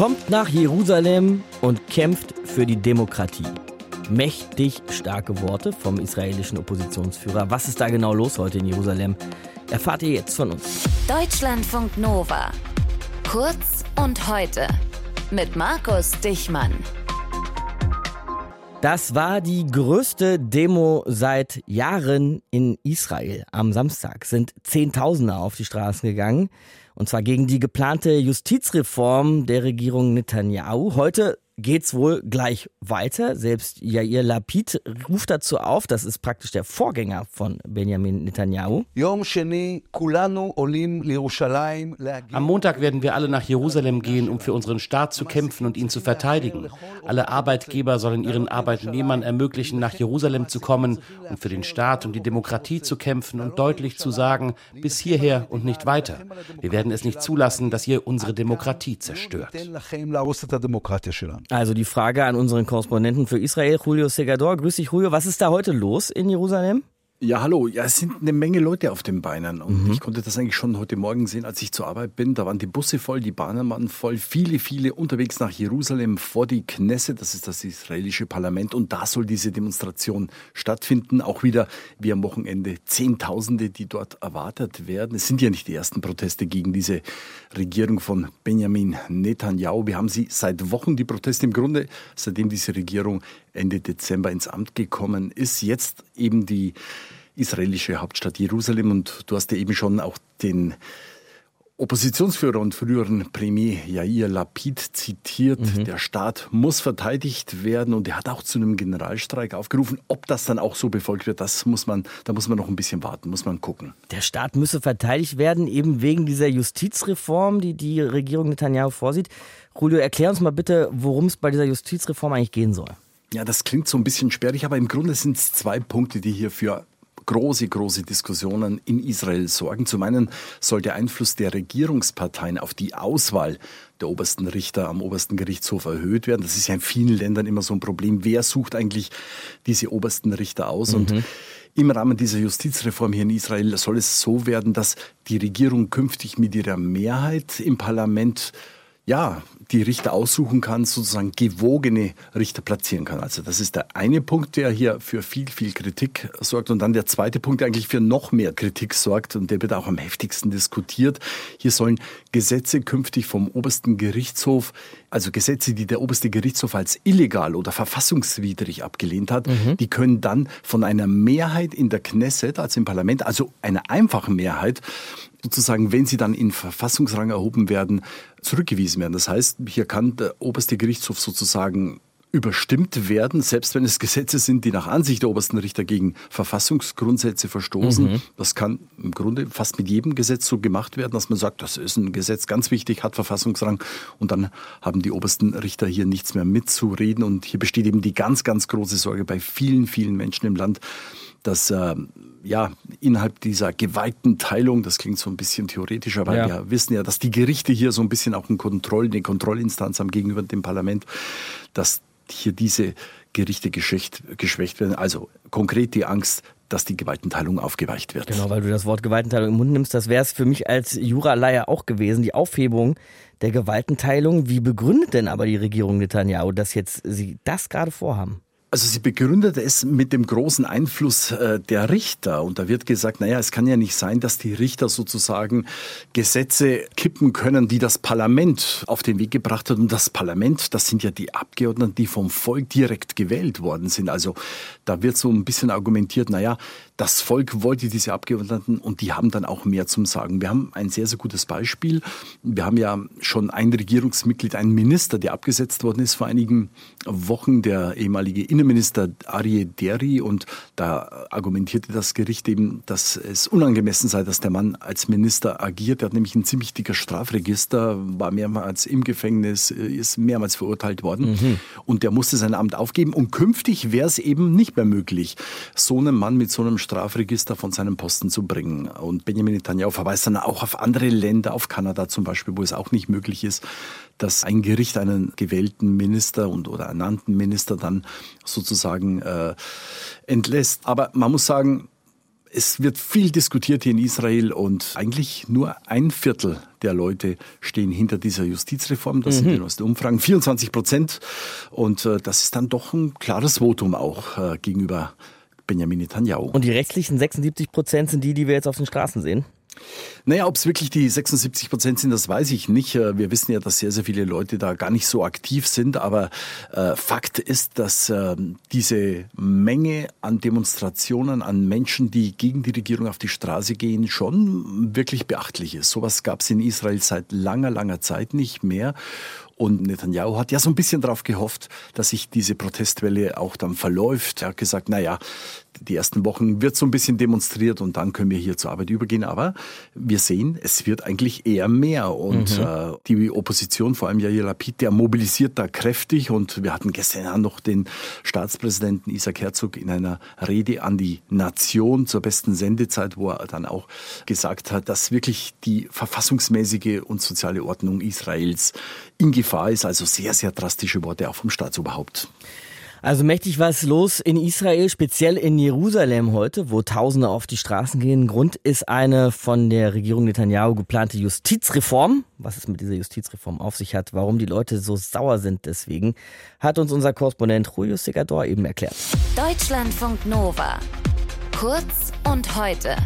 Kommt nach Jerusalem und kämpft für die Demokratie. Mächtig starke Worte vom israelischen Oppositionsführer. Was ist da genau los heute in Jerusalem? Erfahrt ihr jetzt von uns. Deutschlandfunk Nova. Kurz und heute. Mit Markus Dichmann. Das war die größte Demo seit Jahren in Israel. Am Samstag sind Zehntausende auf die Straßen gegangen. Und zwar gegen die geplante Justizreform der Regierung Netanyahu. Heute geht's wohl gleich weiter. Selbst Yair Lapid ruft dazu auf, das ist praktisch der Vorgänger von Benjamin Netanyahu. Am Montag werden wir alle nach Jerusalem gehen, um für unseren Staat zu kämpfen und ihn zu verteidigen. Alle Arbeitgeber sollen ihren Arbeitnehmern ermöglichen, nach Jerusalem zu kommen und für den Staat und die Demokratie zu kämpfen und deutlich zu sagen, bis hierher und nicht weiter. Wir werden es nicht zulassen, dass ihr unsere Demokratie zerstört. Also die Frage an unseren Korrespondenten für Israel, Julio Segador. Grüß dich, Julio. Was ist da heute los in Jerusalem? Ja, hallo. Ja, es sind eine Menge Leute auf den Beinen. Und mhm. ich konnte das eigentlich schon heute Morgen sehen, als ich zur Arbeit bin. Da waren die Busse voll, die Bahnen waren voll. Viele, viele unterwegs nach Jerusalem vor die Knesset. Das ist das israelische Parlament. Und da soll diese Demonstration stattfinden. Auch wieder wie am Wochenende Zehntausende, die dort erwartet werden. Es sind ja nicht die ersten Proteste gegen diese Regierung von Benjamin Netanyahu. Wir haben sie seit Wochen, die Proteste im Grunde, seitdem diese Regierung Ende Dezember ins Amt gekommen ist. Jetzt eben die israelische Hauptstadt Jerusalem. Und du hast ja eben schon auch den Oppositionsführer und früheren Premier Yair Lapid zitiert. Mhm. Der Staat muss verteidigt werden und er hat auch zu einem Generalstreik aufgerufen. Ob das dann auch so befolgt wird, das muss man, da muss man noch ein bisschen warten, muss man gucken. Der Staat müsse verteidigt werden, eben wegen dieser Justizreform, die die Regierung Netanyahu vorsieht. Julio, erklär uns mal bitte, worum es bei dieser Justizreform eigentlich gehen soll. Ja, das klingt so ein bisschen sperrig, aber im Grunde sind es zwei Punkte, die hier für große, große Diskussionen in Israel sorgen. Zum einen soll der Einfluss der Regierungsparteien auf die Auswahl der obersten Richter am obersten Gerichtshof erhöht werden. Das ist ja in vielen Ländern immer so ein Problem. Wer sucht eigentlich diese obersten Richter aus? Mhm. Und im Rahmen dieser Justizreform hier in Israel soll es so werden, dass die Regierung künftig mit ihrer Mehrheit im Parlament ja, die Richter aussuchen kann, sozusagen gewogene Richter platzieren kann. Also das ist der eine Punkt, der hier für viel, viel Kritik sorgt. Und dann der zweite Punkt, der eigentlich für noch mehr Kritik sorgt und der wird auch am heftigsten diskutiert. Hier sollen Gesetze künftig vom obersten Gerichtshof, also Gesetze, die der oberste Gerichtshof als illegal oder verfassungswidrig abgelehnt hat, mhm. die können dann von einer Mehrheit in der Knesset, also im Parlament, also einer einfachen Mehrheit, sozusagen, wenn sie dann in Verfassungsrang erhoben werden, zurückgewiesen werden. Das heißt, hier kann der oberste Gerichtshof sozusagen überstimmt werden, selbst wenn es Gesetze sind, die nach Ansicht der obersten Richter gegen Verfassungsgrundsätze verstoßen. Mhm. Das kann im Grunde fast mit jedem Gesetz so gemacht werden, dass man sagt, das ist ein Gesetz ganz wichtig, hat Verfassungsrang und dann haben die obersten Richter hier nichts mehr mitzureden. Und hier besteht eben die ganz, ganz große Sorge bei vielen, vielen Menschen im Land, dass äh, ja innerhalb dieser geweihten Teilung, das klingt so ein bisschen theoretisch, aber ja. wir wissen ja, dass die Gerichte hier so ein bisschen auch ein Kontroll, eine Kontrollinstanz haben gegenüber dem Parlament, dass hier diese Gerichte geschwächt, geschwächt werden. Also konkret die Angst, dass die Gewaltenteilung aufgeweicht wird. Genau, weil du das Wort Gewaltenteilung im Mund nimmst, das wäre es für mich als Juraleier auch gewesen, die Aufhebung der Gewaltenteilung. Wie begründet denn aber die Regierung Netanyahu, dass jetzt sie das gerade vorhaben? Also sie begründet es mit dem großen Einfluss äh, der Richter. Und da wird gesagt, naja, es kann ja nicht sein, dass die Richter sozusagen Gesetze kippen können, die das Parlament auf den Weg gebracht hat. Und das Parlament, das sind ja die Abgeordneten, die vom Volk direkt gewählt worden sind. Also da wird so ein bisschen argumentiert, naja, das Volk wollte diese Abgeordneten und die haben dann auch mehr zum Sagen. Wir haben ein sehr, sehr gutes Beispiel. Wir haben ja schon ein Regierungsmitglied, einen Minister, der abgesetzt worden ist vor einigen Wochen, der ehemalige Innenminister Arie Deri. Und da argumentierte das Gericht eben, dass es unangemessen sei, dass der Mann als Minister agiert. Er hat nämlich ein ziemlich dicker Strafregister, war mehrmals im Gefängnis, ist mehrmals verurteilt worden. Mhm. Und der musste sein Amt aufgeben. Und künftig wäre es eben nicht mehr möglich, so einen Mann mit so einem Strafregister von seinem Posten zu bringen. Und Benjamin Netanyahu verweist dann auch auf andere Länder, auf Kanada zum Beispiel, wo es auch nicht möglich ist, dass ein Gericht einen gewählten Minister und oder ernannten Minister dann sozusagen äh, entlässt. Aber man muss sagen, es wird viel diskutiert hier in Israel und eigentlich nur ein Viertel der Leute stehen hinter dieser Justizreform. Das mhm. sind die neuesten Umfragen, 24 Prozent. Und äh, das ist dann doch ein klares Votum auch äh, gegenüber Benjamin Netanyahu. Und die restlichen 76 Prozent sind die, die wir jetzt auf den Straßen sehen? Naja, ob es wirklich die 76 Prozent sind, das weiß ich nicht. Äh, wir wissen ja, dass sehr, sehr viele Leute da gar nicht so aktiv sind. Aber äh, Fakt ist, dass äh, diese Menge an Demonstrationen, an Menschen, die gegen die Regierung auf die Straße gehen, schon wirklich beachtlich ist. Sowas gab es in Israel seit langer, langer Zeit nicht mehr. Und Netanyahu hat ja so ein bisschen darauf gehofft, dass sich diese Protestwelle auch dann verläuft. Er hat gesagt, na ja, die ersten Wochen wird so ein bisschen demonstriert und dann können wir hier zur Arbeit übergehen. Aber wir sehen, es wird eigentlich eher mehr. Und mhm. äh, die Opposition, vor allem Yair Lapid, der mobilisiert da kräftig. Und wir hatten gestern noch den Staatspräsidenten Isaac Herzog in einer Rede an die Nation zur besten Sendezeit, wo er dann auch gesagt hat, dass wirklich die verfassungsmäßige und soziale Ordnung Israels in Gefahr ist. Also sehr, sehr drastische Worte auch vom Staatsoberhaupt. Also mächtig was los in Israel, speziell in Jerusalem heute, wo Tausende auf die Straßen gehen. Grund ist eine von der Regierung Netanyahu geplante Justizreform. Was es mit dieser Justizreform auf sich hat, warum die Leute so sauer sind deswegen, hat uns unser Korrespondent Julio Segador eben erklärt. Deutschlandfunk Nova. Kurz und heute.